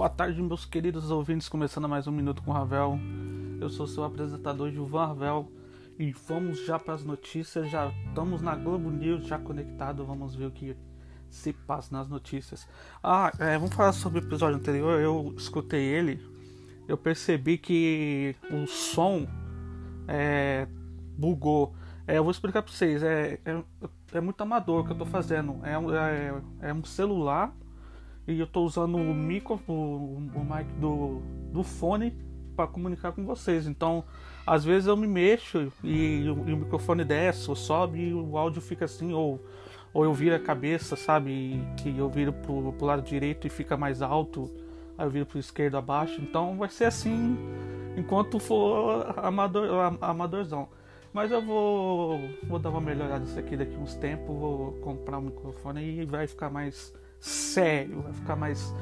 Boa tarde, meus queridos ouvintes, começando mais um Minuto com Ravel. Eu sou seu apresentador, Gilvan Ravel, e vamos já para as notícias. Já estamos na Globo News, já conectado. Vamos ver o que se passa nas notícias. Ah, é, vamos falar sobre o episódio anterior. Eu escutei ele, eu percebi que o som é, bugou. É, eu vou explicar para vocês. É, é, é, muito amador o que eu estou fazendo. É, é, é um celular e eu estou usando o micro, o, o mic do, do fone para comunicar com vocês. Então, às vezes eu me mexo e, e, o, o, microfone desce ou sobe e o áudio fica assim, ou, ou eu viro a cabeça, sabe? E, que eu viro pro, pro lado direito e fica mais alto, aí eu viro pro esquerdo abaixo. Então vai ser assim enquanto for amador, amadorzão. Mas eu vou, vou dar uma melhorada nisso aqui daqui uns tempos, vou comprar um microfone e vai ficar mais sério, vai ficar mais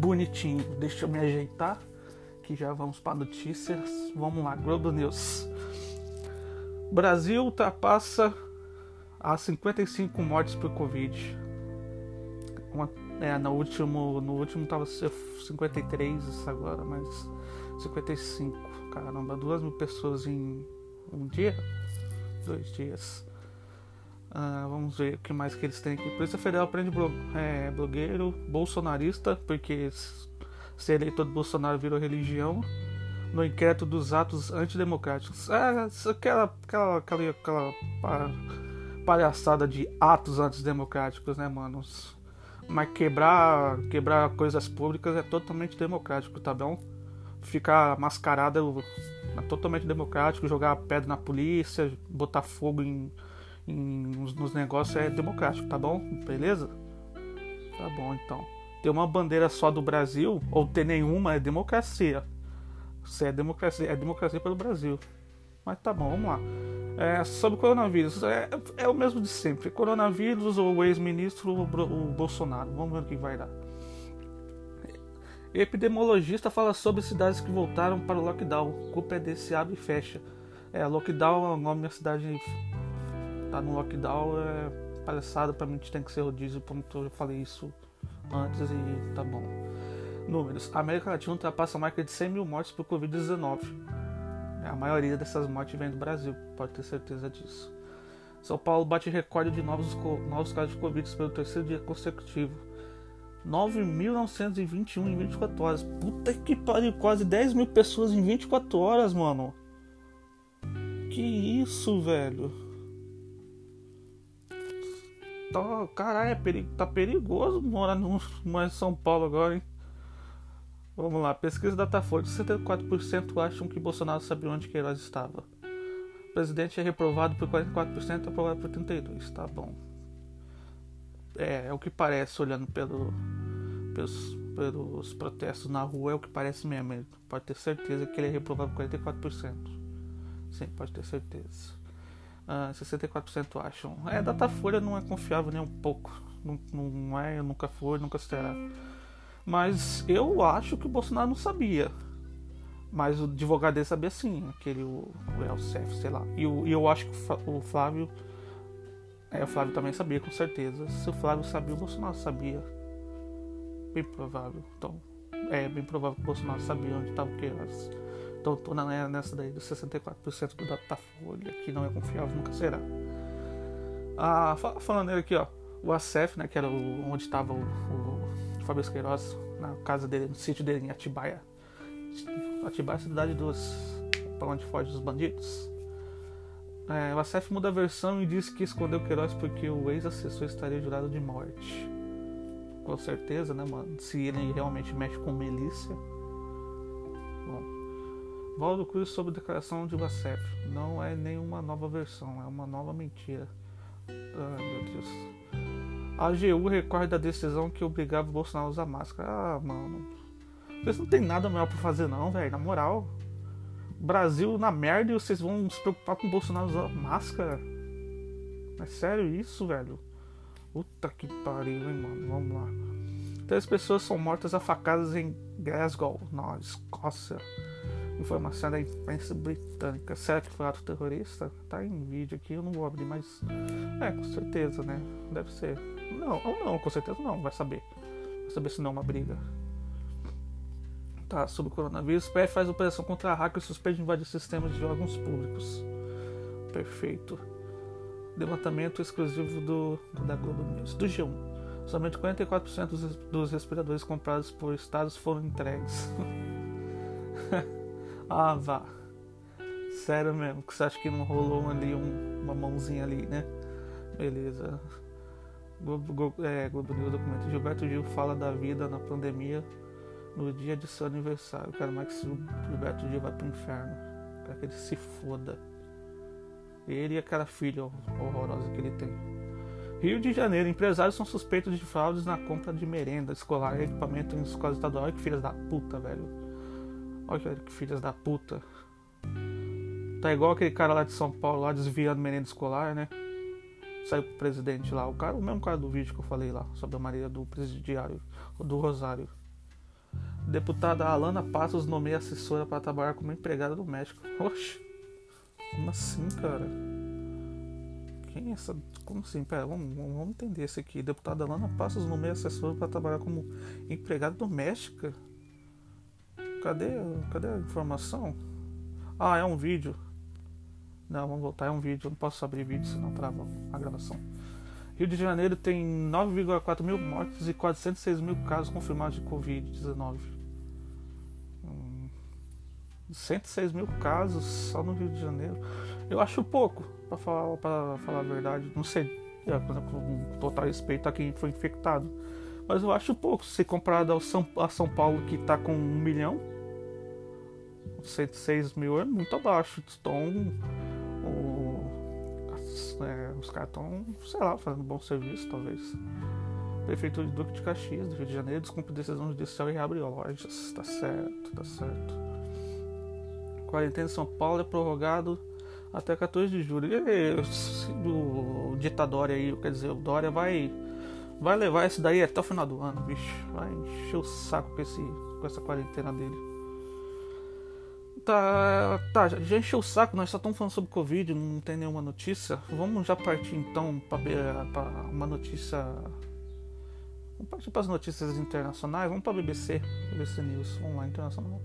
bonitinho. Deixa eu me ajeitar, que já vamos para notícias. Vamos lá, Globo News. Brasil ultrapassa as 55 mortes por Covid. Uma, é, no último, no último tava 53 agora, mas 55. Caramba, duas mil pessoas em um dia, dois dias. Uh, vamos ver o que mais que eles têm aqui. Polícia Federal prende é, blogueiro bolsonarista, porque ser eleitor do Bolsonaro virou religião, no inquérito dos atos antidemocráticos. É, aquela, aquela, aquela, aquela palhaçada de atos antidemocráticos, né, manos? Mas quebrar, quebrar coisas públicas é totalmente democrático, tá bom? Ficar mascarada é totalmente democrático, jogar pedra na polícia, botar fogo em em, nos, negócios é democrático, tá bom? Beleza? Tá bom, então. Ter uma bandeira só do Brasil, ou ter nenhuma, é democracia. Se é democracia, é democracia pelo Brasil. Mas tá bom, vamos lá. É, sobre coronavírus, é, é, o mesmo de sempre. Coronavírus ou ex-ministro o Bolsonaro. Vamos ver o que vai dar. Epidemiologista fala sobre cidades que voltaram para o lockdown. Culpa é desse abre e fecha. É, lockdown é o nome da cidade tá no lockdown é palhaçada, pra mim tem que ser rodízio, como eu falei isso antes e tá bom. Números: a América Latina ultrapassa a marca de 100 mil mortes por Covid-19. A maioria dessas mortes vem do Brasil, pode ter certeza disso. São Paulo bate recorde de novos, novos casos de Covid pelo terceiro dia consecutivo. 9.921 em 24 horas. Puta que pariu, quase 10 mil pessoas em 24 horas, mano. Que isso, velho. Tá, caralho, é perigo, tá perigoso morar no, em São Paulo agora, hein? Vamos lá, pesquisa Datafolha: 64% acham que Bolsonaro sabia onde Queiroz estava. O presidente é reprovado por 44%, aprovado por 32%. Tá bom. É, é o que parece, olhando pelo, pelos, pelos protestos na rua, é o que parece mesmo. Pode ter certeza que ele é reprovado por 44%. Sim, pode ter certeza. 64% ah, acham. É, Datafolha não é confiável nem um pouco. Não, não é, nunca foi, nunca será. Mas eu acho que o Bolsonaro não sabia. Mas o advogado dele sabia sim, aquele o, o Elcef, sei lá. E, o, e eu acho que o Flávio. É, o Flávio também sabia, com certeza. Se o Flávio sabia, o Bolsonaro sabia. Bem provável. Então, é bem provável que o Bolsonaro sabia onde estava o Queiroz. Então tô nessa daí dos 64% do Datafolha, que não é confiável, nunca será. Ah, falando nele aqui, ó, o ACEF, né, que era o, onde estava o, o Fabrício Queiroz, na casa dele, no sítio dele em Atibaia. Atibaia é a cidade dos. para onde foge os bandidos. É, o ACEF muda a versão e diz que escondeu Queiroz porque o ex-assessor estaria jurado de morte. Com certeza, né, mano? Se ele realmente mexe com milícia Valdo Cruz sobre a declaração de Wacef. Não é nenhuma nova versão, é uma nova mentira. Ai meu Deus. A AGU recorre da decisão que obrigava o Bolsonaro a usar máscara. Ah, mano. Vocês não tem nada melhor pra fazer não, velho. Na moral. Brasil na merda e vocês vão se preocupar com o Bolsonaro usar máscara? É sério isso, velho? Puta que pariu, hein, mano. Vamos lá. Três pessoas são mortas a facadas em Glasgow, na Escócia. Informação da imprensa britânica. Será que foi ato terrorista? Tá em vídeo aqui, eu não vou abrir, mas. É, com certeza, né? Deve ser. Não, ou não, com certeza não, vai saber. Vai saber se não é uma briga. Tá, sobre o coronavírus. PF faz operação contra hacker e suspeita de invadir sistemas de órgãos públicos. Perfeito. Levantamento exclusivo do, do da Globo News. Do G1. Somente 44% dos, dos respiradores comprados por estados foram entregues. ah, vá. Sério mesmo, que você acha que não rolou ali um, uma mãozinha ali, né? Beleza. Globo, Globo, é, Globo News documento. Gilberto Gil fala da vida na pandemia no dia de seu aniversário. Que o Gilberto Gil vai pro inferno. Quero que ele se foda. Ele e aquela filha horrorosa que ele tem. Rio de Janeiro, empresários são suspeitos de fraudes na compra de merenda escolar e equipamento em escola estadual. Que filhas da puta, velho. Olha que filhas da puta. Tá igual aquele cara lá de São Paulo, lá desviando merenda escolar, né? Saiu pro presidente lá. O cara, o mesmo cara do vídeo que eu falei lá, sobre a Maria do presidiário, do Rosário. Deputada Alana Passos nomeia assessora para trabalhar como empregada do México. Oxe, como assim, cara? Quem é essa. Como assim? Pera, vamos, vamos entender isso aqui. Deputada Alana Passos nomeia assessora para trabalhar como empregada doméstica. Cadê, cadê a informação? Ah, é um vídeo. Não, vamos voltar, é um vídeo. Eu não posso abrir vídeo, senão trava a gravação. Rio de Janeiro tem 9,4 mil mortes e 406 mil casos confirmados de Covid-19. Hum, 106 mil casos só no Rio de Janeiro. Eu acho pouco, para falar, pra falar a verdade. Não sei, é, com total respeito a quem foi infectado. Mas eu acho pouco. Se comparado ao São, a São Paulo, que está com um milhão, 106 mil é muito abaixo. Então, é, os caras estão, sei lá, fazendo bom serviço, talvez. Prefeitura de Duque de Caxias, do Rio de Janeiro, descumpre decisão judicial e reabre lojas. Tá certo, tá certo. Quarentena em São Paulo é prorrogado até 14 de julho. E, o ditadório aí, quer dizer, o Dória vai, vai levar esse daí até o final do ano, bicho. Vai encher o saco com, esse, com essa quarentena dele tá, tá, já encheu o saco, nós só estamos falando sobre Covid, não tem nenhuma notícia. Vamos já partir então para uma notícia. Vamos partir para as notícias internacionais, vamos para a BBC, BBC News, vamos lá, internacional.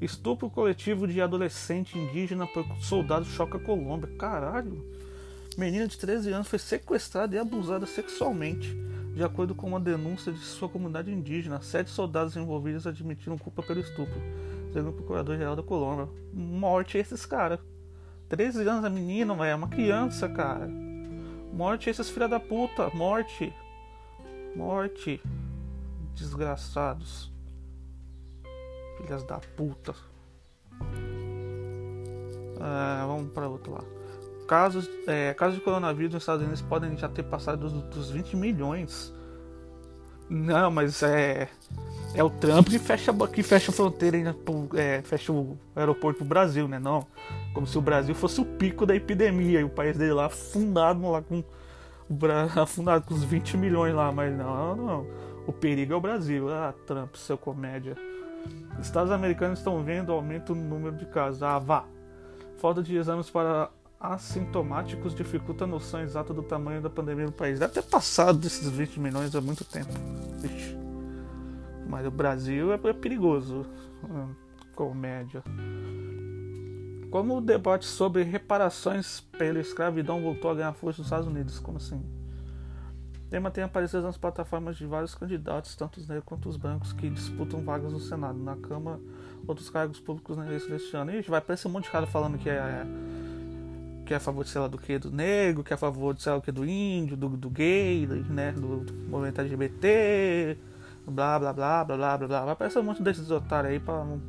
Estupro coletivo de adolescente indígena por soldado choca Colômbia. Caralho! Menina de 13 anos foi sequestrada e abusada sexualmente. De acordo com uma denúncia de sua comunidade indígena, sete soldados envolvidos admitiram culpa pelo estupro segundo o Procurador-Geral da Colômbia. Morte esses caras. 13 anos a menina, é uma criança, cara. Morte esses filha da puta. Morte. Morte. Desgraçados. Filhas da puta. Ah, vamos para outro lá. Casos, é, casos de coronavírus nos Estados Unidos podem já ter passado dos, dos 20 milhões. Não, mas é. É o Trump que fecha, que fecha a fronteira, né, é, fecha o aeroporto pro Brasil, né? Não. Como se o Brasil fosse o pico da epidemia e o país dele lá afundado lá com. Afundado com os 20 milhões lá, mas não, não. O perigo é o Brasil. Ah, Trump, seu comédia. Estados americanos estão vendo aumento no número de casos. Ah, vá. Falta de exames para assintomáticos dificulta a noção exata do tamanho da pandemia no país. Deve ter passado desses 20 milhões há muito tempo. Ixi. Mas o Brasil é, é perigoso, hum, comédia. Como o debate sobre reparações pela escravidão voltou a ganhar força nos Estados Unidos? Como assim? O tema tem aparecido nas plataformas de vários candidatos, tanto os negros quanto os brancos, que disputam vagas no Senado, na Câmara, outros cargos públicos na eleição deste ano. E vai aparecer um monte de cara falando que é, que é a favor de sei lá do que do negro, que é a favor de sei lá do que do índio, do, do gay, né, do movimento LGBT, blá blá blá blá blá blá blá. Vai aparecer um monte desses otários aí, pra, vão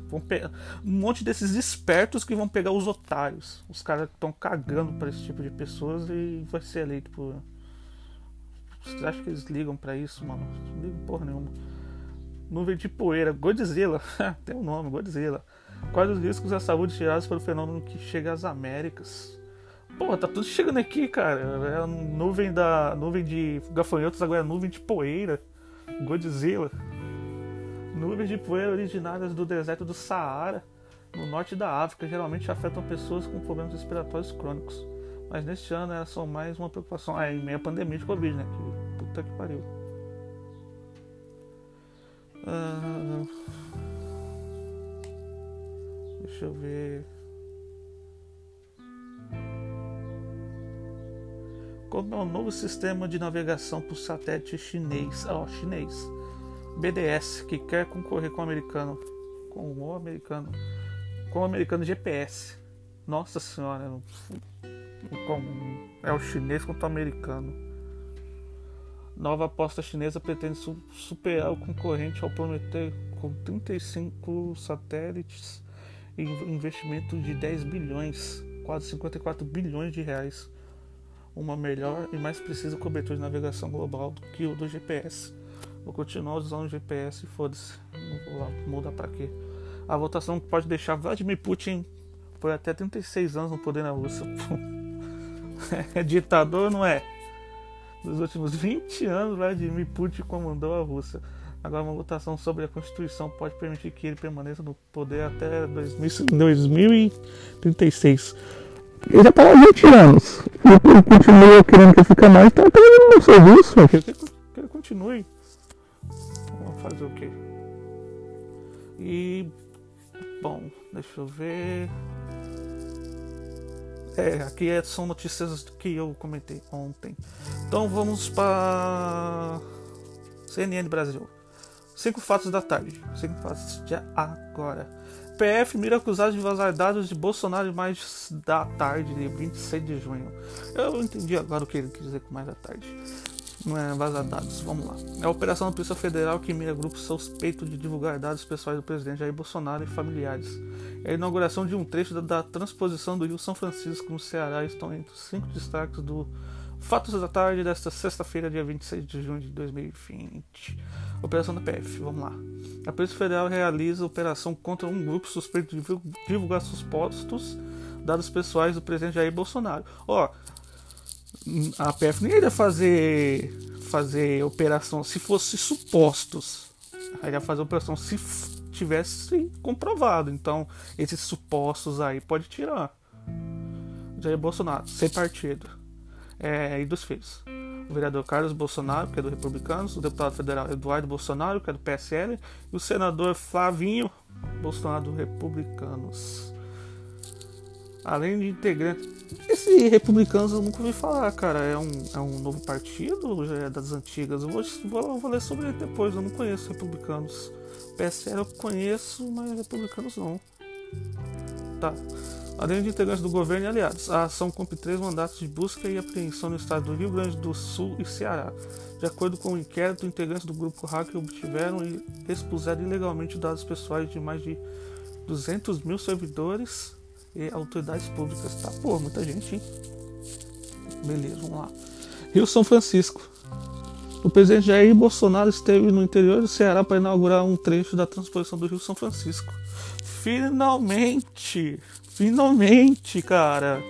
um monte desses espertos que vão pegar os otários. Os caras que estão cagando para esse tipo de pessoas e vai ser eleito por. Você acha que eles ligam para isso, mano? Não ligam porra nenhuma. Nuvem de poeira, Godzilla, tem um nome, Godzilla. Quais os riscos à saúde tirados pelo fenômeno que chega às Américas? Pô, tá tudo chegando aqui, cara. É a nuvem da. nuvem de gafanhotos, agora é nuvem de poeira. Godzilla. Nuvens de poeira originárias do deserto do Saara, no norte da África, geralmente afetam pessoas com problemas respiratórios crônicos. Mas neste ano elas são mais uma preocupação. Ah, em meio à pandemia de Covid, né? Que puta que pariu. Ah, Deixa eu ver. Como é o novo sistema de navegação por satélite chinês? Ó, chinês. BDS, que quer concorrer com o americano. Com o americano. Com o americano GPS. Nossa senhora. É o chinês contra o americano. Nova aposta chinesa pretende superar o concorrente ao prometer com 35 satélites e investimento de 10 bilhões, quase 54 bilhões de reais. Uma melhor e mais precisa cobertura de navegação global do que o do GPS. Vou continuar usando o GPS foda-se. Não vou mudar pra quê. A votação pode deixar Vladimir Putin por até 36 anos no poder na Rússia. é ditador, não é? Nos últimos 20 anos, Vladimir Putin comandou a Rússia. Agora, uma votação sobre a Constituição pode permitir que ele permaneça no poder até 2036. Ele já está há 20 anos. E ele continua querendo que fique mais, tá ele no serviço. Que, que, que continue. Vamos fazer o quê? E. Bom, deixa eu ver. É, aqui é, são notícias que eu comentei ontem. Então vamos para CNN Brasil. Cinco fatos da tarde. Cinco fatos de agora. PF mira acusado de vazar dados de Bolsonaro mais da tarde, de 26 de junho. Eu entendi agora o que ele quis dizer com mais da tarde. Não é vazar dados, vamos lá. É a operação da Polícia Federal que mira grupo suspeito de divulgar dados pessoais do presidente Jair Bolsonaro e familiares. É a inauguração de um trecho da, da transposição do Rio São Francisco no Ceará estão entre os cinco destaques do Fatos da tarde desta sexta-feira, dia 26 de junho de 2020. Operação da PF, vamos lá. A Polícia Federal realiza operação contra um grupo suspeito de divulgar supostos dados pessoais do presidente Jair Bolsonaro. Ó, a PF nem iria fazer fazer operação se fosse supostos. Iria fazer operação se tivesse comprovado. Então, esses supostos aí pode tirar. Jair Bolsonaro, sem partido é, e dos filhos. O vereador Carlos Bolsonaro, que é do Republicanos, o deputado federal Eduardo Bolsonaro, que é do PSL, e o senador Flavinho Bolsonaro, do Republicanos. Além de integrantes. Esse Republicanos eu nunca ouvi falar, cara. É um, é um novo partido já é das antigas? Eu vou, vou, vou ler sobre ele depois, eu não conheço Republicanos. PSL eu conheço, mas Republicanos não. Tá. Além de integrantes do governo e aliados, a ação cumpre três mandatos de busca e apreensão no estado do Rio Grande do Sul e Ceará. De acordo com o inquérito, integrantes do grupo hacker obtiveram e expuseram ilegalmente dados pessoais de mais de 200 mil servidores e autoridades públicas. Tá, pô, muita gente, hein? Beleza, vamos lá. Rio São Francisco. O presidente Jair Bolsonaro esteve no interior do Ceará para inaugurar um trecho da transposição do Rio São Francisco. Finalmente! Finalmente, cara!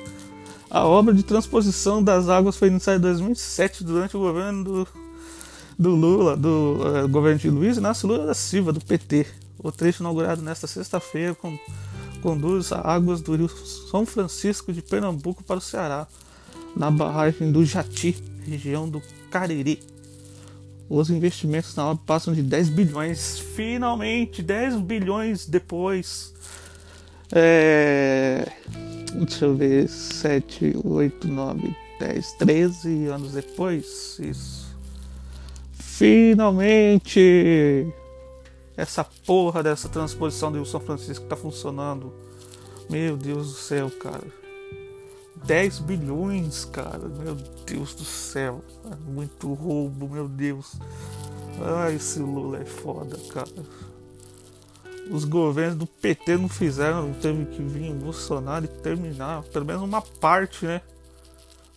A obra de transposição das águas foi iniciada em 2007 durante o governo do, do Lula, do uh, governo de Luiz Inácio Lula da Silva, do PT. O trecho inaugurado nesta sexta-feira com, conduz águas do rio São Francisco de Pernambuco para o Ceará, na barragem do Jati, região do Cariri. Os investimentos na obra passam de 10 bilhões. Finalmente, 10 bilhões depois é, deixa eu ver, 7, 8, 9, 10, 13 anos depois, isso. Finalmente! Essa porra dessa transposição do São Francisco tá funcionando. Meu Deus do céu, cara. 10 bilhões, cara. Meu Deus do céu. É muito roubo, meu Deus. Ai, esse Lula é foda, cara os governos do PT não fizeram, teve que vir o Bolsonaro e terminar, pelo menos uma parte, né?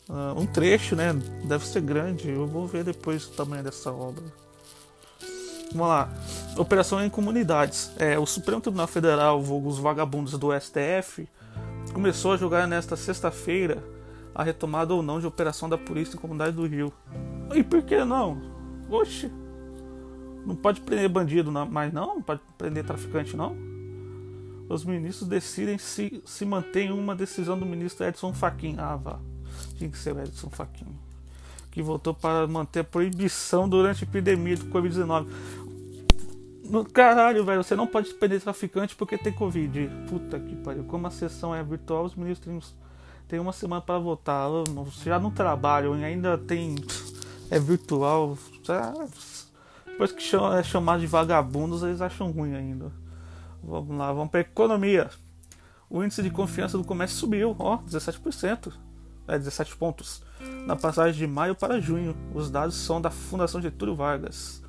Uh, um trecho, né? Deve ser grande. Eu vou ver depois o tamanho dessa obra. Vamos lá. Operação em comunidades. É, o Supremo Tribunal Federal, os vagabundos do STF, começou a julgar nesta sexta-feira a retomada ou não de operação da polícia em comunidade do Rio. E por que não? Oxe, não pode prender bandido não, mas não, não pode prender traficante não. Os ministros decidem se, se mantém uma decisão do ministro Edson Fachin. Ah, vá. Tinha que ser o Edson Fachin. Que votou para manter a proibição durante a epidemia do Covid-19. No caralho, velho, você não pode prender traficante porque tem Covid. Puta que pariu. Como a sessão é virtual, os ministros têm uma semana para votar. Já não trabalham e ainda tem. É virtual. Depois que é chamado de vagabundos, eles acham ruim ainda. Vamos lá, vamos para economia. O índice de confiança do comércio subiu, ó, 17%. É, 17 pontos. Na passagem de maio para junho. Os dados são da Fundação Getúlio Vargas.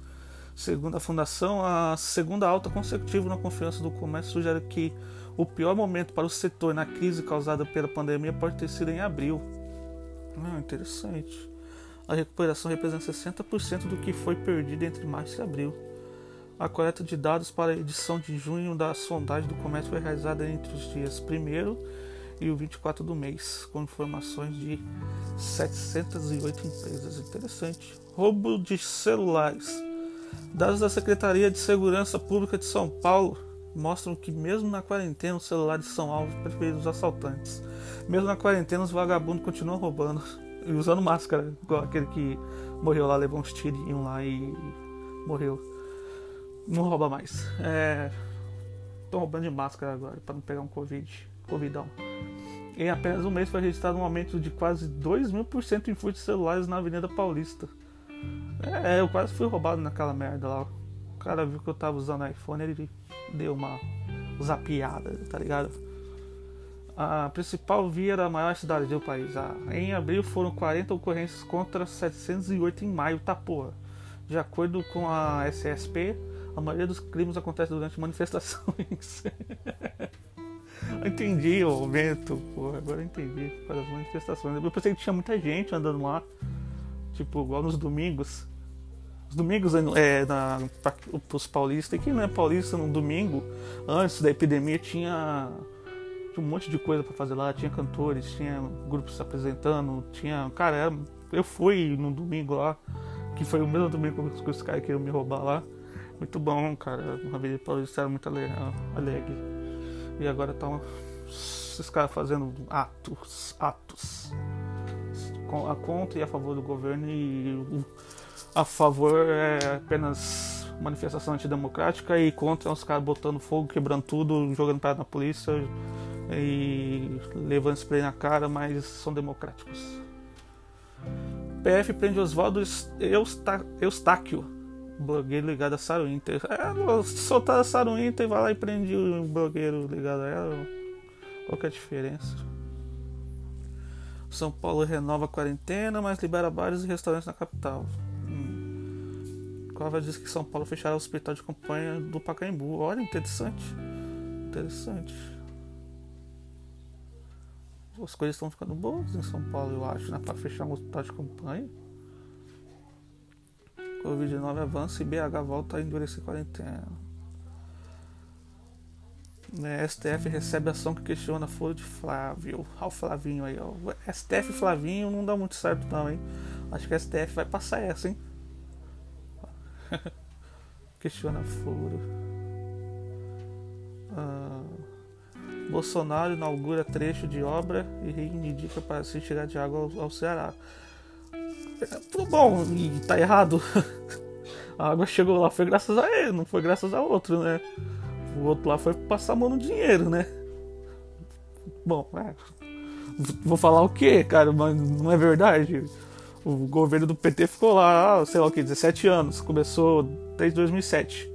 Segundo a fundação, a segunda alta consecutiva na confiança do comércio sugere que o pior momento para o setor na crise causada pela pandemia pode ter sido em abril. Ah, interessante. A recuperação representa 60% do que foi perdido entre março e abril. A coleta de dados para a edição de junho da sondagem do comércio foi realizada entre os dias 1 e o 24 do mês, com informações de 708 empresas. Interessante. Roubo de celulares. Dados da Secretaria de Segurança Pública de São Paulo mostram que, mesmo na quarentena, os celulares são alvos preferidos dos assaltantes. Mesmo na quarentena, os vagabundos continuam roubando usando máscara, igual aquele que morreu lá, levou uns tirinhos lá e morreu. Não rouba mais. É... roubando de máscara agora para não pegar um Covid. Covidão. Em apenas um mês foi registrado um aumento de quase 2 mil por cento em furtos celulares na Avenida Paulista. É, eu quase fui roubado naquela merda lá. O cara viu que eu tava usando iPhone, ele deu uma zapiada, tá ligado? A principal via era a maior cidade do país. Em abril foram 40 ocorrências contra 708 em maio, tá porra. De acordo com a SSP, a maioria dos crimes acontece durante manifestações. entendi o momento, porra, agora eu entendi. Para as manifestações. Eu pensei que tinha muita gente andando lá. Tipo, igual nos domingos. Os domingos é, na, para os paulistas, e quem não é paulista no domingo, antes da epidemia, tinha, tinha um monte de coisa para fazer lá. Tinha cantores, tinha grupos se apresentando, tinha. Cara, era, eu fui no domingo lá, que foi o mesmo domingo que os caras queriam me roubar lá. Muito bom, cara. Uma vez paulista era muito alegre. E agora tá esses caras fazendo atos, atos a contra e a favor do governo e a favor é apenas manifestação antidemocrática e contra os caras botando fogo, quebrando tudo, jogando pedra na polícia e levando spray na cara, mas são democráticos. PF prende Oswaldo Eustáquio, blogueiro ligado a Saru Inter. É, soltar a Saru Inter, vai lá e prende o blogueiro ligado a ela. Qual que é a diferença? São Paulo renova a quarentena, mas libera bares e restaurantes na capital. Hum. Diz que São Paulo fechará o hospital de campanha do Pacaembu. Olha, interessante. Interessante. As coisas estão ficando boas em São Paulo, eu acho, né? Para fechar um hospital de campanha. Covid-19 avança e BH volta a endurecer quarentena. Né, STF recebe ação que questiona foro de Flávio. Olha o Flavinho aí, ó. STF e Flavinho não dá muito certo não, hein? Acho que a STF vai passar essa, hein? questiona foro. Ah, Bolsonaro inaugura trecho de obra e reivindica para se tirar de água ao, ao Ceará. É, tudo bom, e tá errado. a água chegou lá, foi graças a ele, não foi graças a outro, né? O outro lá foi passar a mão no dinheiro, né? Bom, é, vou falar o quê, cara? Mas não é verdade. O governo do PT ficou lá, sei lá o que, 17 anos. Começou desde 2007.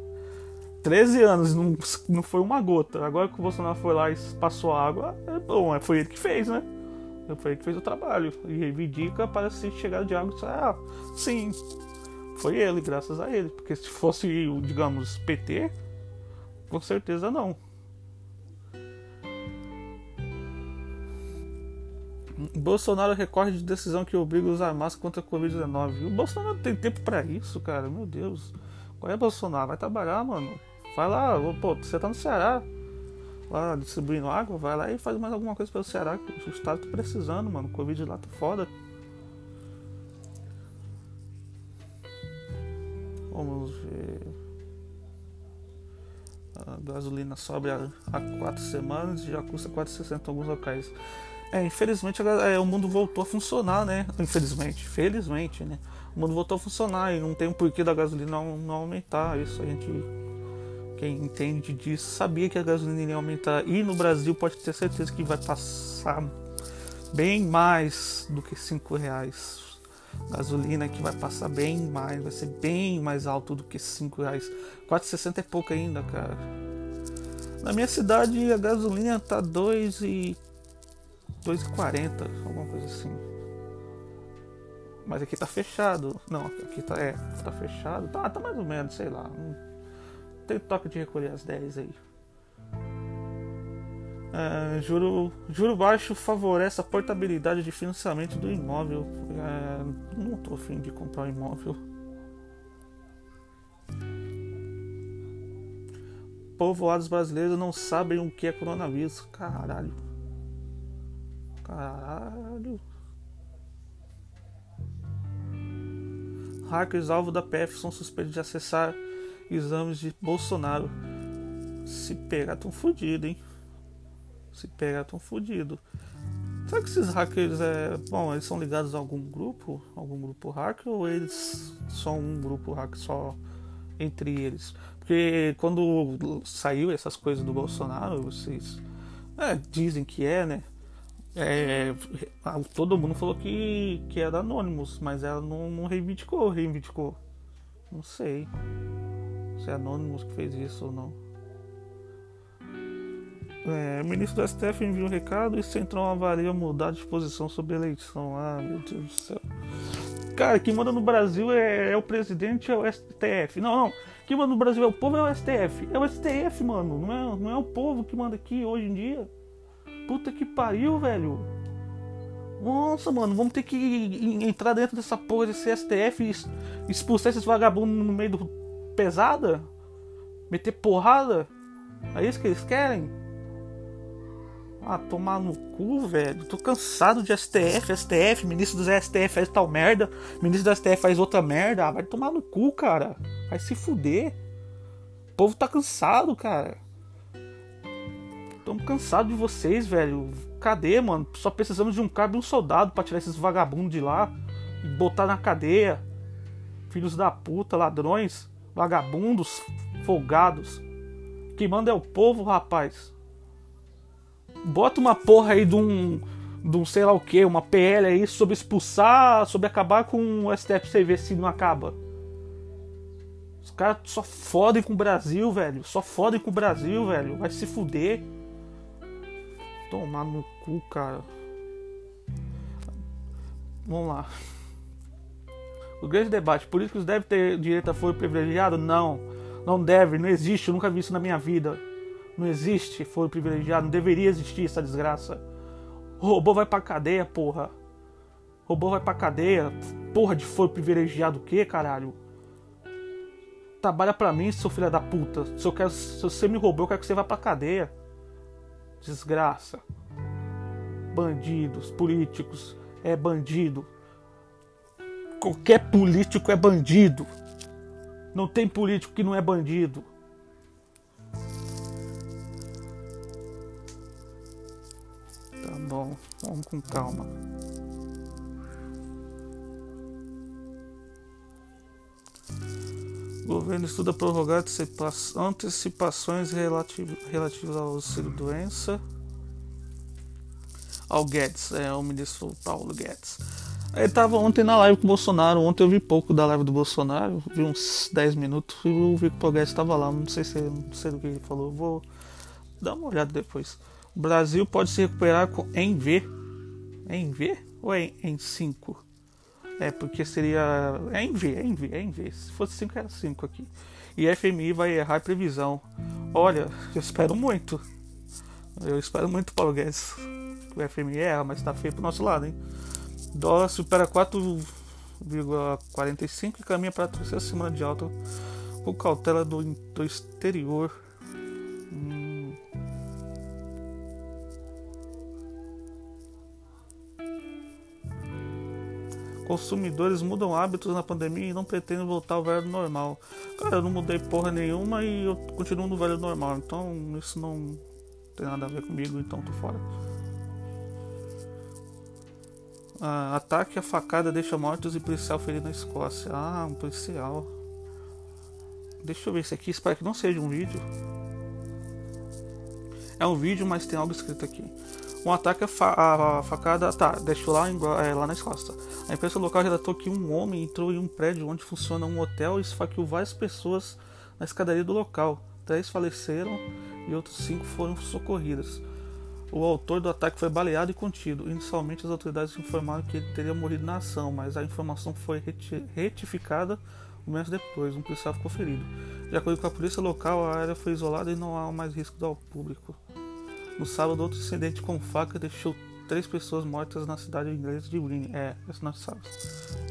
13 anos, não, não foi uma gota. Agora que o Bolsonaro foi lá e passou água, é bom, é, foi ele que fez, né? Foi ele que fez o trabalho. E reivindica para se chegar de água. Ah, sim, foi ele, graças a ele. Porque se fosse, digamos, PT, com certeza não. Bolsonaro recorre de decisão que obriga a usar máscara contra a Covid-19. O Bolsonaro tem tempo para isso, cara. Meu Deus. Qual é Bolsonaro? Vai trabalhar, mano. Vai lá, pô, você tá no Ceará. Lá distribuindo água, vai lá e faz mais alguma coisa pelo Ceará que o estado tá precisando, mano. O Covid lá tá foda. Vamos ver. A gasolina sobe há, quatro semanas e já custa 4,60 em alguns locais. É, infelizmente é, o mundo voltou a funcionar, né? Infelizmente, felizmente, né? O mundo voltou a funcionar e não tem um porquê da gasolina não, não aumentar. Isso a gente Quem entende disso sabia que a gasolina ia aumentar. E no Brasil pode ter certeza que vai passar bem mais do que 5 reais. Gasolina que vai passar bem mais, vai ser bem mais alto do que 5 reais. 4,60 é pouco ainda, cara. Na minha cidade a gasolina tá 2 e 2,40, alguma coisa assim. Mas aqui tá fechado. Não, aqui tá, é, tá fechado. Tá, tá mais ou menos, sei lá. Tem toque de recolher às 10 aí. É, juro, juro baixo favorece a portabilidade de financiamento do imóvel. É, não tô afim de comprar um imóvel. Povoados brasileiros não sabem o que é coronavírus. Caralho. Caralho. Hackers alvo da PF são suspeitos de acessar exames de Bolsonaro. Se pegar, tão fudido, hein? Se pegar, tão fudido. Será que esses hackers é. Bom, eles são ligados a algum grupo? Algum grupo hacker? Ou eles são um grupo hacker só entre eles? Porque quando saiu essas coisas do Bolsonaro, vocês é, dizem que é, né? É, todo mundo falou que, que era Anonymous, mas ela não, não reivindicou, reivindicou. Não sei se é que fez isso ou não. É, o ministro do STF enviou um recado e Centrão avalia mudar de posição sobre a eleição. Ah, meu Deus do céu. Cara, quem manda no Brasil é, é o presidente é o STF. Não, não. Quem manda no Brasil é o povo é o STF. É o STF, mano. Não é, não é o povo que manda aqui hoje em dia. Puta que pariu, velho. Nossa, mano, vamos ter que entrar dentro dessa porra desse STF e expulsar esses vagabundos no meio do pesada? Meter porrada? É isso que eles querem? Ah, tomar no cu, velho. Tô cansado de STF, STF, ministro do STF faz tal merda, ministro do STF faz outra merda. Ah, vai tomar no cu, cara. Vai se fuder. O povo tá cansado, cara. Estamos cansados de vocês, velho. Cadê, mano? Só precisamos de um cabo e um soldado para tirar esses vagabundos de lá e botar na cadeia. Filhos da puta, ladrões, vagabundos, folgados. Quem manda é o povo, rapaz. Bota uma porra aí de um, de um sei lá o que, uma PL aí sobre expulsar, sobre acabar com o STF ver se não acaba. Os caras só fodem com o Brasil, velho. Só fodem com o Brasil, velho. Vai se fuder. Tomar no cu, cara. Vamos lá. O grande debate: políticos devem ter direito a foro privilegiado? Não. Não deve, não existe. Eu nunca vi isso na minha vida. Não existe foro privilegiado. Não deveria existir essa desgraça. O robô vai pra cadeia, porra. O robô vai pra cadeia. Porra de foro privilegiado o quê, caralho? Trabalha pra mim, seu filho da puta. Se, eu quero, se você me roubou, eu quero que você vá pra cadeia. Desgraça. Bandidos, políticos, é bandido. Qualquer político é bandido. Não tem político que não é bandido. Tá bom, vamos com calma. O governo estuda prorrogar antecipações relativas ao auxílio-doença ao Guedes, é o ministro Paulo Guedes. Ele tava ontem na live com o Bolsonaro. Ontem eu vi pouco da live do Bolsonaro, vi uns 10 minutos e eu vi que o Guedes estava lá. Não sei se não sei do que ele falou. Vou dar uma olhada depois. O Brasil pode se recuperar com, em V. Em V ou em, em 5? É, porque seria. É em V, é em V, é em V. Se fosse 5, era 5 aqui. E a FMI vai errar a previsão. Olha, eu espero muito. Eu espero muito. Que o FMI erra, mas tá feio pro nosso lado, hein? Dólar supera 4,45 e caminha para a terceira semana de alta com cautela do, do exterior. Hum. Consumidores mudam hábitos na pandemia e não pretendem voltar ao velho normal. Cara, eu não mudei porra nenhuma e eu continuo no velho normal. Então isso não tem nada a ver comigo, então tô fora. Ah, ataque a facada deixa mortos e policial ferido na Escócia. Ah, um policial. Deixa eu ver esse aqui, espero que não seja um vídeo. É um vídeo, mas tem algo escrito aqui. Um ataque a, fa a facada. Tá, deixou lá, em, é, lá nas costas. A imprensa local relatou que um homem entrou em um prédio onde funciona um hotel e esfaqueou várias pessoas na escadaria do local. Três faleceram e outros cinco foram socorridas. O autor do ataque foi baleado e contido. Inicialmente, as autoridades informaram que ele teria morrido na ação, mas a informação foi retificada um mês depois. Um policial ficou ferido. De acordo com a polícia local, a área foi isolada e não há mais risco ao público. No sábado, outro incidente com faca deixou três pessoas mortas na cidade inglesa de Winnie. É, esse nós sabemos.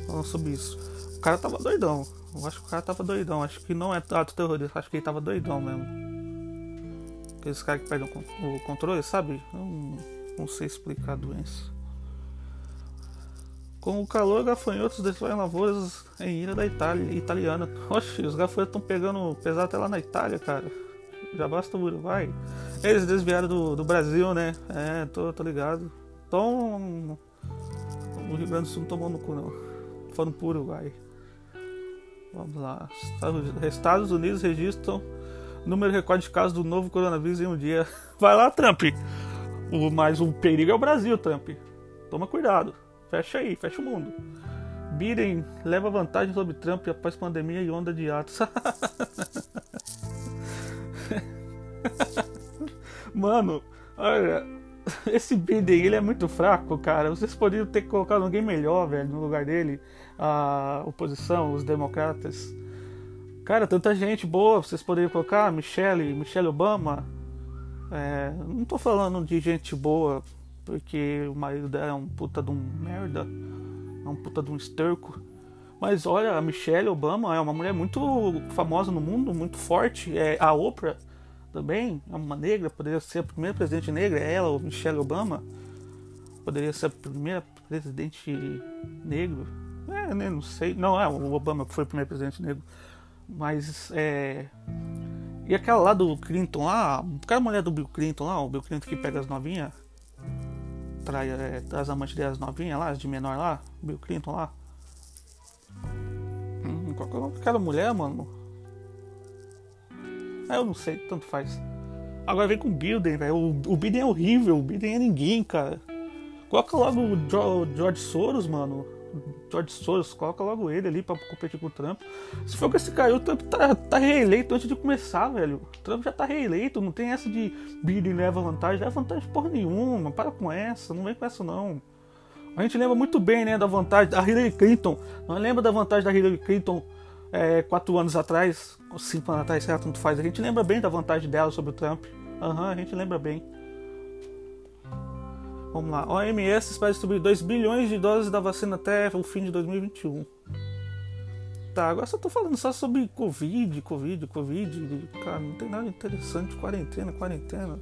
Falando sobre isso. O cara tava doidão. Eu acho que o cara tava doidão. Acho que não é ato terrorista, acho que ele tava doidão mesmo. Aqueles caras que perdem o controle, sabe? Eu não, não sei explicar a doença. Com o calor, gafanhotos destroem lavouras em ilha da Itália, italiana. Oxe, os gafanhotos estão pegando pesado até lá na Itália, cara. Já basta o Uruguai. Eles desviaram do, do Brasil, né? É, tô, tô ligado. Tom. O Rio Grande do Sul não tomou no cu, não. Foram pro Uruguai. Vamos lá. Estados Unidos registram número recorde de casos do novo coronavírus em um dia. Vai lá, Trump. O, mas o perigo é o Brasil, Trump. Toma cuidado. Fecha aí, fecha o mundo. Biden leva vantagem sobre Trump após pandemia e onda de atos. Mano, olha, esse Biden ele é muito fraco, cara. Vocês poderiam ter colocado alguém melhor, velho, no lugar dele. A oposição, os democratas. Cara, tanta gente boa, vocês poderiam colocar Michelle, Michelle Obama. É, não tô falando de gente boa, porque o marido dela é um puta de um merda, é um puta de um esterco. Mas olha, a Michelle Obama é uma mulher muito famosa no mundo, muito forte. É, a Oprah também é uma negra, poderia ser a primeira presidente negra, ela, ou Michelle Obama. Poderia ser a primeira presidente negro. É, né, não sei. Não, é o Obama que foi o primeiro presidente negro. Mas é. E aquela lá do Clinton lá, aquela mulher do Bill Clinton lá, o Bill Clinton que pega as novinhas, traz, é, traz amantes das novinhas lá, as de menor lá, Bill Clinton lá. Hum, qual que é aquela mulher, mano? Ah, eu não sei, tanto faz. Agora vem com o Biden, velho. O, o Biden é horrível, o Biden é ninguém, cara. Coloca logo o George Soros, mano. George Soros, coloca logo ele ali pra competir com o Trump. Se for que esse cara, o Trump tá, tá reeleito antes de começar, velho. O Trump já tá reeleito, não tem essa de Biden leva vantagem, leva vantagem porra nenhuma. Para com essa, não vem com essa não. A gente lembra muito bem, né, da vantagem da Hillary Clinton. Não lembra da vantagem da Hillary Clinton é, quatro anos atrás, cinco anos atrás, certo? Tanto faz. A gente lembra bem da vantagem dela sobre o Trump. Aham, uhum, a gente lembra bem. Vamos lá. OMS espera distribuir 2 bilhões de doses da vacina até o fim de 2021. Tá, agora só tô falando só sobre Covid, Covid, Covid. Cara, não tem nada interessante. Quarentena, quarentena.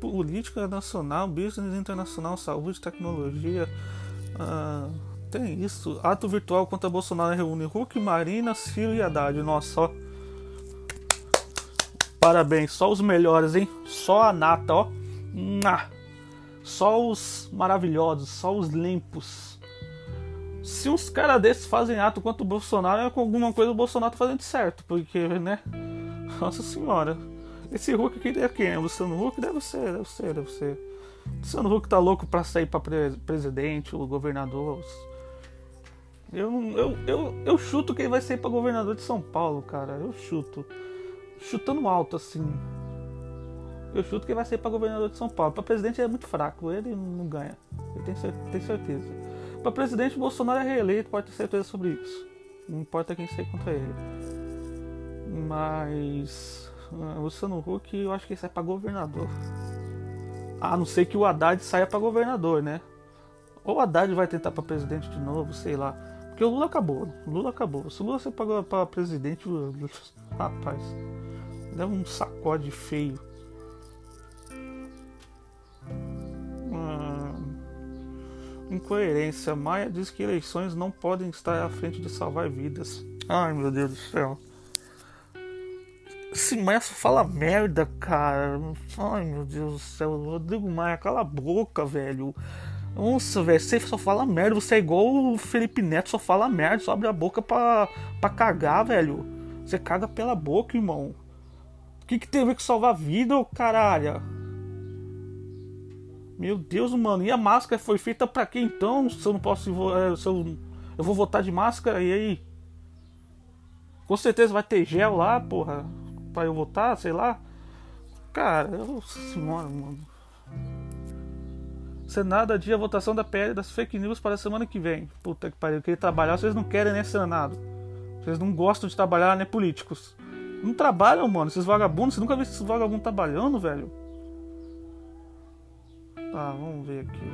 Política nacional, business internacional, saúde, tecnologia. Ah, tem isso. Ato virtual contra Bolsonaro reúne Hulk, Marina, Ciro e Haddad. Nossa, ó. Parabéns, só os melhores, hein? Só a nata, ó. Mua. Só os maravilhosos, só os limpos. Se uns caras desses fazem ato contra o Bolsonaro, é com alguma coisa o Bolsonaro tá fazendo certo, porque, né? Nossa senhora. Esse Hulk aqui é quem? É Luciano Huck? Deve ser, deve ser, deve ser. Luciano Huck tá louco pra sair pra pre presidente, o governador. Eu, eu, eu, eu chuto que ele vai sair pra governador de São Paulo, cara. Eu chuto. Chutando alto, assim. Eu chuto que vai ser para governador de São Paulo. Para presidente é muito fraco, ele não ganha. Eu tenho, certeza. Para presidente, Bolsonaro é reeleito, pode ter certeza sobre isso. Não importa quem sair contra ele. Mas. Uh, Luciano Huck, eu acho que ele sai para governador. A não ser que o Haddad saia para governador, né? Ou o Haddad vai tentar para presidente de novo, sei lá. Porque o Lula acabou. O Lula acabou. Se o Lula sair para presidente, rapaz, leva um sacode feio. Incoerência. Maia diz que eleições não podem estar à frente de salvar vidas. Ai meu Deus do céu. Esse Maia só fala merda, cara. Ai meu Deus do céu. Rodrigo Maia, cala a boca, velho. Nossa, velho, você só fala merda. Você é igual o Felipe Neto, só fala merda, só abre a boca pra, pra cagar, velho. Você caga pela boca, irmão. O que, que tem a ver com salvar vida, ô caralho? Meu Deus, mano. E a máscara foi feita pra quê então? Se eu não posso. É, se eu, eu vou votar de máscara, e aí? Com certeza vai ter gel lá, porra. Pra eu votar, sei lá. Cara, eu, senhora, mano. Senado adia a votação da PL das fake news para a semana que vem. Puta que pariu, eu queria trabalhar, vocês não querem, né, Senado? Vocês não gostam de trabalhar, né, políticos? Não trabalham, mano, esses vagabundos. Você nunca viu esses vagabundos trabalhando, velho? Tá, vamos ver aqui.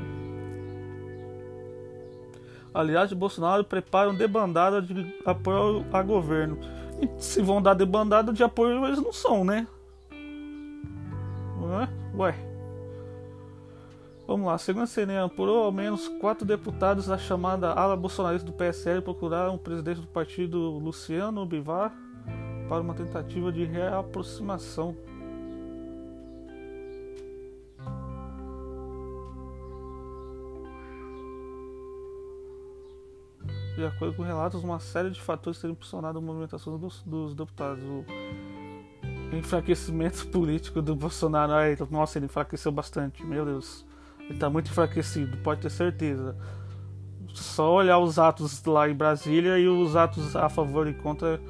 Aliás, Bolsonaro preparam debandada de apoio a governo. E se vão dar debandada de apoio, eles não são, né? Ué? Ué. Vamos lá, segundo a CNN, apurou ao menos quatro deputados da chamada ala bolsonarista do PSL procuraram o presidente do partido, Luciano Bivar, para uma tentativa de reaproximação. De acordo com relatos, uma série de fatores teriam impulsionado a movimentação dos, dos deputados. O enfraquecimento político do Bolsonaro. Ai, nossa, ele enfraqueceu bastante, meu Deus. Ele está muito enfraquecido, pode ter certeza. Só olhar os atos lá em Brasília e os atos a favor e contra.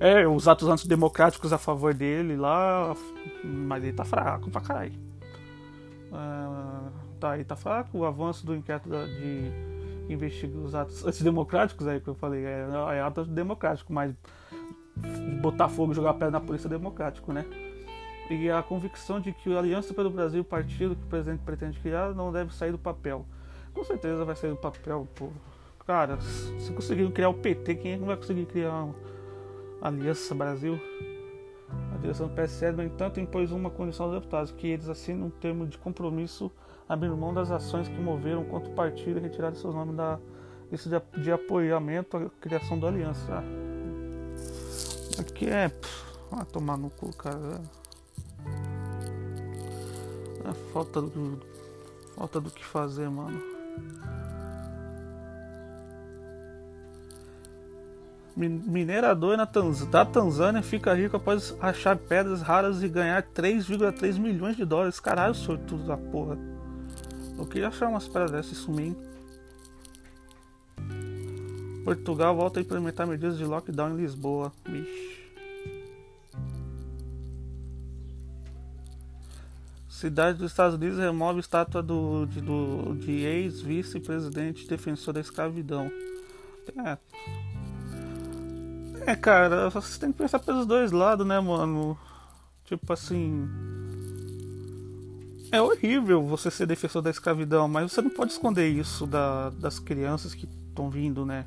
É, os atos antidemocráticos a favor dele lá. Mas ele tá fraco pra caralho. Uh, tá, ele tá fraco. O avanço do inquérito de investigar os atos antidemocráticos aí que eu falei. É, é ato antidemocrático, mas botar fogo e jogar pedra na polícia é democrático, né? e a convicção de que a Aliança pelo Brasil, o partido que o presidente pretende criar, não deve sair do papel. Com certeza vai sair do papel, pô. Cara, se conseguiram criar o PT, quem é não vai conseguir criar uma Aliança Brasil? A direção do PSL, no entanto, impôs uma condição aos deputados, que eles assinem um termo de compromisso abrindo mão das ações que moveram contra o partido e retirar seus nomes da lista de, de apoiamento à criação da aliança. Aqui é. Vai tomar no cu, cara. É falta do. Falta do que fazer, mano. Minerador na Tanz... da Tanzânia fica rico após achar pedras raras e ganhar 3,3 milhões de dólares. Caralho, sortudo da porra. Eu queria achar umas pedras dessas sumir. Portugal volta a implementar medidas de lockdown em Lisboa. Vixe. Cidade dos Estados Unidos remove estátua do, de, do, de ex-vice-presidente defensor da escravidão. É. é, cara, você tem que pensar pelos dois lados, né, mano? Tipo assim. É horrível você ser defensor da escravidão, mas você não pode esconder isso da, das crianças que estão vindo, né?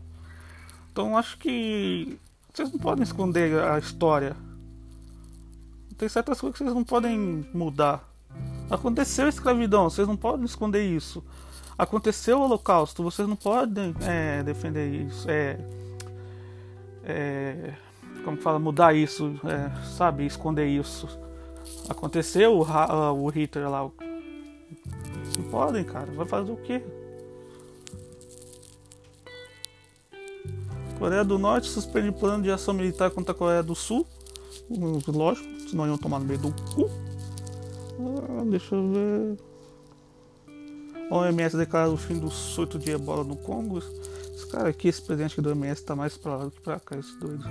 Então acho que vocês não podem esconder a história. Tem certas coisas que vocês não podem mudar. Aconteceu a escravidão, vocês não podem esconder isso. Aconteceu o holocausto, vocês não podem é, defender isso. É, é, como fala, mudar isso, é, sabe, esconder isso. Aconteceu o, o Hitler lá. Não podem, cara. Vai fazer o quê? Coreia do Norte suspende plano de ação militar contra a Coreia do Sul. Lógico, senão iam tomar no meio do cu. Ah, deixa eu ver. A OMS declara o fim do surto de ebola no Congo. Esse cara aqui, esse presidente do OMS, tá mais pra lá do que pra cá, esse doido.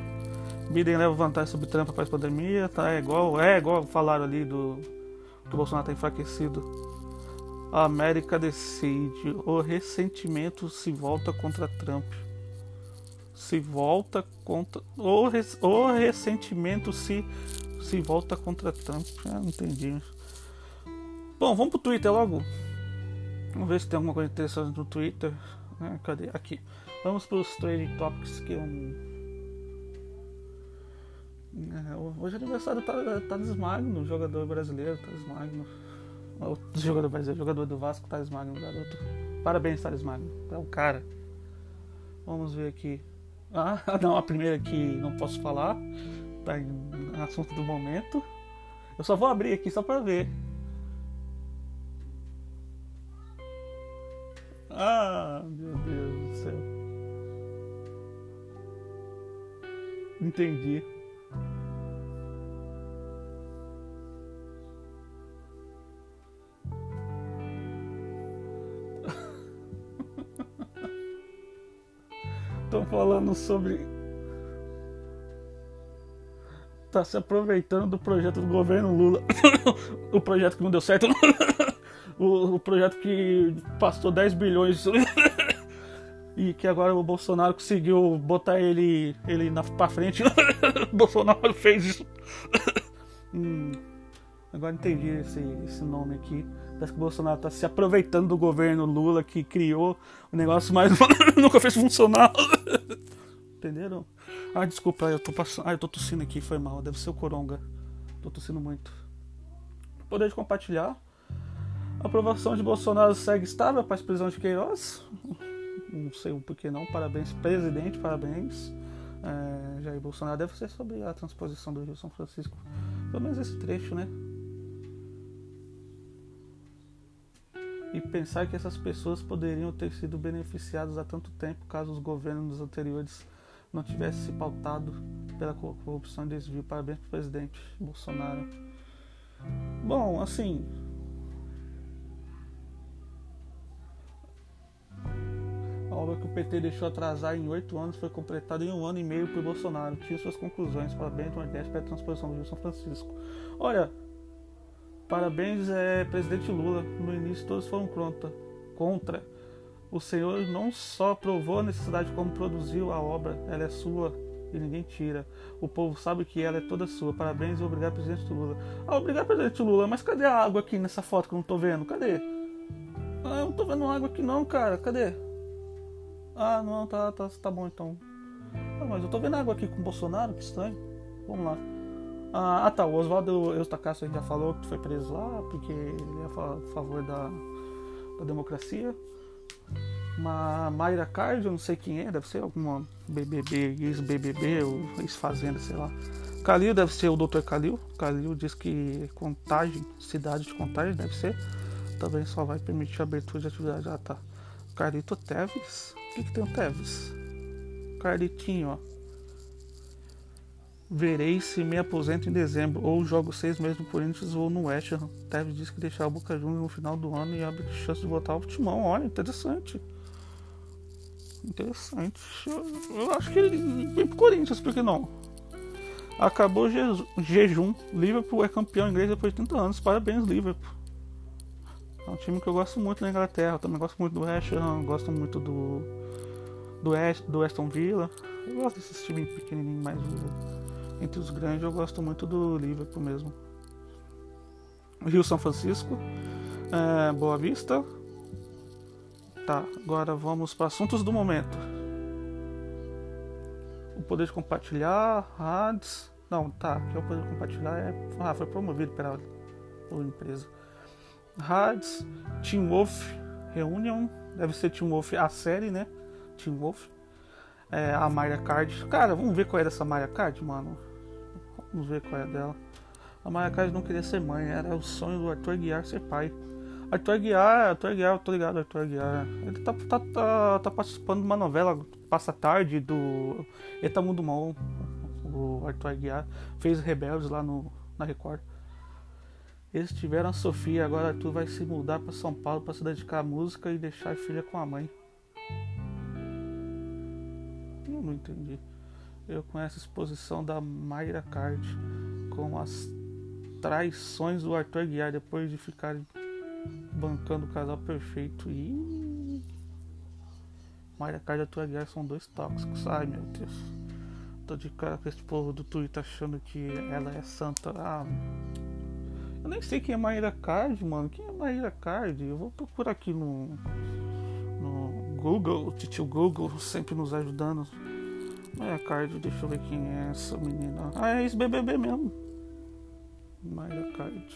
Biden leva vantagem sobre Trump após pandemia, tá? É igual, é igual falaram ali do que o Bolsonaro tá enfraquecido. A América decide. O ressentimento se volta contra Trump. Se volta contra. O, res... o ressentimento se, se volta contra Trump. Ah, não entendi. Bom, vamos pro Twitter logo. Vamos ver se tem alguma coisa interessante no Twitter. Ah, cadê? Aqui. Vamos para os Trade Topics, que é um. É, hoje é aniversário tá, Thales Magno, jogador brasileiro, Thales Magno. O jogador brasileiro, jogador do Vasco, Thales Magno, garoto. Parabéns, Thales Magno. É um cara. Vamos ver aqui. Ah, não, a primeira que não posso falar. Tá em assunto do momento. Eu só vou abrir aqui só para ver. Ah, meu Deus do céu. Entendi. Estão falando sobre. Tá se aproveitando do projeto do governo Lula. o projeto que não deu certo. o, projeto que passou 10 bilhões. e que agora o Bolsonaro conseguiu botar ele, ele na, pra frente. Bolsonaro fez isso. hum, agora entendi esse, esse nome aqui. Parece que o Bolsonaro tá se aproveitando do governo Lula que criou o negócio, mas nunca fez funcionar. Entenderam? Ah, desculpa, eu tô passando. Ah, eu tô tossindo aqui, foi mal. Deve ser o Coronga. Tô tossindo muito. Poder de compartilhar. A aprovação de Bolsonaro segue estável para a prisão de Queiroz. Não sei o porquê não. Parabéns, presidente, parabéns. É, Jair Bolsonaro deve ser sobre a transposição do Rio São Francisco. Pelo menos esse trecho, né? E pensar que essas pessoas poderiam ter sido beneficiadas há tanto tempo caso os governos anteriores não tivessem se pautado pela corrupção e desvio. Parabéns para o presidente Bolsonaro. Bom, assim. A obra que o PT deixou atrasar em oito anos foi completada em um ano e meio por Bolsonaro. Tinha suas conclusões. Parabéns, Nordeste, a transposição do Rio São Francisco. Olha, Parabéns, é, presidente Lula. No início todos foram contra. contra. O senhor não só provou a necessidade como produziu a obra, ela é sua e ninguém tira. O povo sabe que ela é toda sua. Parabéns e obrigado, presidente Lula. Ah, obrigado, presidente Lula. Mas cadê a água aqui nessa foto que eu não tô vendo? Cadê? Ah, eu não tô vendo água aqui não, cara. Cadê? Ah, não, tá, tá, tá bom então. Ah, mas eu tô vendo água aqui com o Bolsonaro, que estranho. Vamos lá. Ah, ah, tá, o Oswaldo Eustacácio a gente já falou que foi preso lá, porque ele é a favor da, da democracia. Uma Mayra Card, eu não sei quem é, deve ser alguma BBB, ex-BBB ou ex-fazenda, sei lá. Calil deve ser o Dr. Calil. Calil diz que contagem, cidade de contagem deve ser. Também só vai permitir a abertura de atividade. Ah, tá. Carlito Teves. O que, que tem o Teves? Carlitinho, ó. Verei se me aposento em dezembro, ou jogo seis meses no Corinthians ou no West Ham. Tevez disse que deixar o Boca Juniors no final do ano e abre chance de voltar ao timão. Olha, interessante. Interessante. Eu, acho que ele vem pro Corinthians, por que não? Acabou o jejum. Liverpool é campeão inglês depois de 30 anos. Parabéns, Liverpool. É um time que eu gosto muito na Inglaterra. Eu também gosto muito do West Ham, gosto muito do do, Est, do Aston Villa. Eu gosto desses times pequenininhos, mas entre os grandes eu gosto muito do Liverpool mesmo. Rio São Francisco, é, Boa Vista. Tá, agora vamos para assuntos do momento. O poder de compartilhar, RADs. Não, tá, que é o poder de compartilhar é. Ah, foi promovido pela, pela empresa. RADs, Team Wolf Reunion, deve ser Team Wolf a série, né? Team Wolf. É, a Maria Card. Cara, vamos ver qual é dessa Maria Card, mano. Vamos ver qual é dela. A Maria Card não queria ser mãe, era o sonho do Arthur Guiar ser pai. Arthur Guiar, Arthur Guiar, eu tô ligado, Arthur Guiar. Ele tá, tá, tá, tá, participando de uma novela Passa Tarde do Eta Mundo Mão. O Arthur Guiar fez Rebeldes lá no, na Record. Eles tiveram a Sofia, agora Arthur vai se mudar para São Paulo para se dedicar à música e deixar a filha com a mãe. Não entendi. Eu com essa exposição da Mayra Card com as traições do Arthur Guiar depois de ficar bancando o casal perfeito e Mayra Card e Arthur Guiar são dois tóxicos. Ai meu Deus. Tô de cara com esse povo do Twitter achando que ela é santa. Ah, eu nem sei quem é Mayra Card, mano. Quem é Mayra Card? Eu vou procurar aqui no, no Google, o tio Google sempre nos ajudando. É, Card, deixa eu ver quem é essa menina. Ah, é ex-BBB mesmo. Maia Card.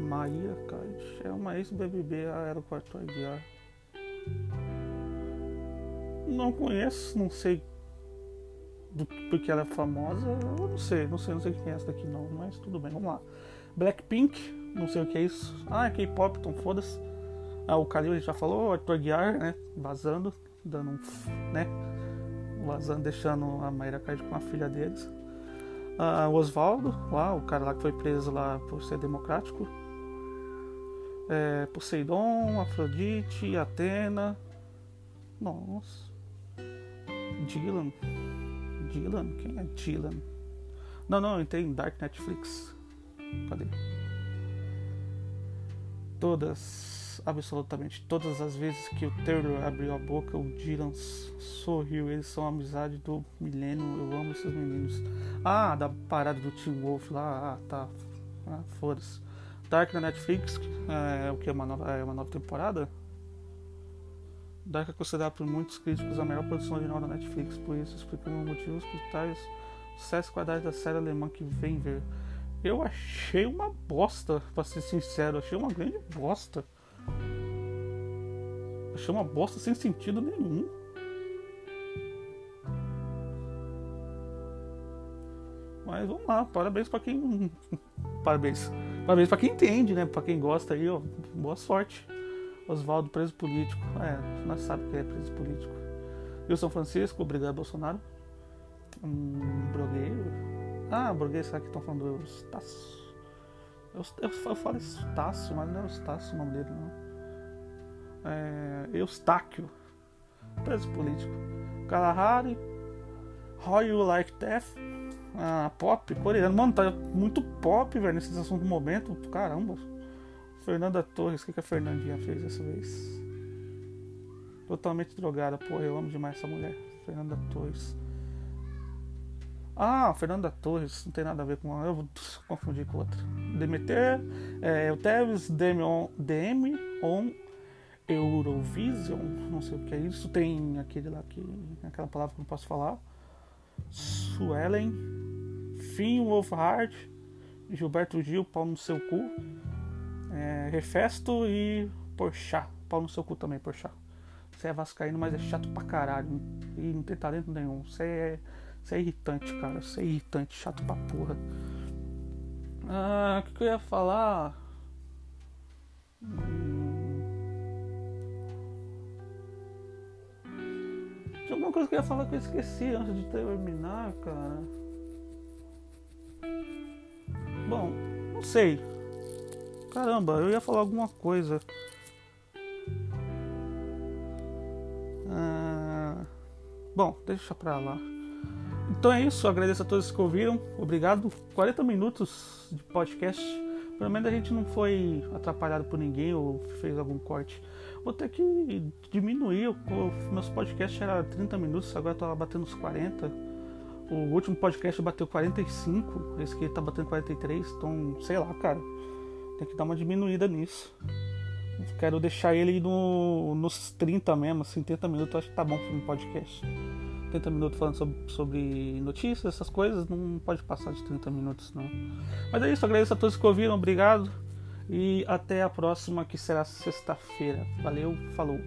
Maia Card. É uma ex-BBB aeroporto Aguiar. Não conheço, não sei do, porque ela é famosa. Eu não sei, não sei, não sei quem é essa daqui não, mas tudo bem, vamos lá. Blackpink, não sei o que é isso. Ah, é K-pop, então foda-se. Ah, o gente já falou, Arthur Guiar, né? Vazando, dando um. né? Vazando, deixando a Mayra Card com a filha deles. Uh, o Oswaldo, lá, o cara lá que foi preso lá por ser democrático. É, Poseidon, Afrodite, Atena. Nossa. Dylan. Dylan? Quem é Dylan? Não, não, entrei em Dark Netflix. Cadê? Todas, absolutamente todas as vezes que o Taylor abriu a boca, o Dylan sorriu. Eles são amizade do milênio. Eu amo esses meninos. Ah, da parada do Tim Wolf lá. Ah, tá. Ah, Foda-se. Dark na Netflix, é o que? É uma nova, é uma nova temporada? Dark é considerado por muitos críticos a melhor produção original da Netflix, por isso explicamos motivos por tais sucesso quadrados da série alemã que vem ver. Eu achei uma bosta, pra ser sincero, achei uma grande bosta. Achei uma bosta sem sentido nenhum. Mas vamos lá, parabéns para quem. parabéns. Parabéns para quem entende, né? Para quem gosta aí, ó. Boa sorte. Oswaldo, preso político. É, nós sabemos que é preso político. São Francisco, obrigado, Bolsonaro. Um blogueiro. Ah, blogueiro, será que estão falando do Eustácio? Eu, eu, eu falo Estácio, mas não é Eustácio o nome dele, não. É, Eustáquio, preso político. Kalahari, How You Like Death, ah, pop coreano. Mano, tá muito pop, velho, nesse assunto do momento. Caramba. Fernanda Torres, o que, que a Fernandinha fez dessa vez? Totalmente drogada, porra, eu amo demais essa mulher. Fernanda Torres. Ah, Fernanda Torres, não tem nada a ver com. Eu vou confundir com outra. Demeter, é, Teves, Demion, DM on Eurovision, não sei o que é isso. Tem aquele lá que. aquela palavra que não posso falar. Suelen, Finn Wolfhard, Gilberto Gil, pau no seu cu. É, Refesto e Porchat, pau no seu cu também, Porchat. Você é vascaíno, mas é chato pra caralho. E não tem talento nenhum. Você é isso é irritante, cara. Isso é irritante, chato pra porra. Ah, o que, que eu ia falar? Hum... Tinha alguma coisa que eu ia falar que eu esqueci antes de terminar, cara. Bom, não sei. Caramba, eu ia falar alguma coisa. Ah, bom, deixa pra lá. Então é isso, agradeço a todos que ouviram. Obrigado. 40 minutos de podcast. Pelo menos a gente não foi atrapalhado por ninguém ou fez algum corte. Vou ter que diminuir. Meus podcasts eram 30 minutos, agora tá batendo uns 40. O último podcast bateu 45, esse aqui tá batendo 43. Então, sei lá, cara. Tem que dar uma diminuída nisso. Quero deixar ele no, nos 30 mesmo, assim, 30 minutos. Acho que tá bom para um podcast. 30 minutos falando sobre, sobre, notícias, essas coisas, não pode passar de 30 minutos, não. Mas é isso, agradeço a todos que ouviram, obrigado. E até a próxima, que será sexta-feira. Valeu, falou.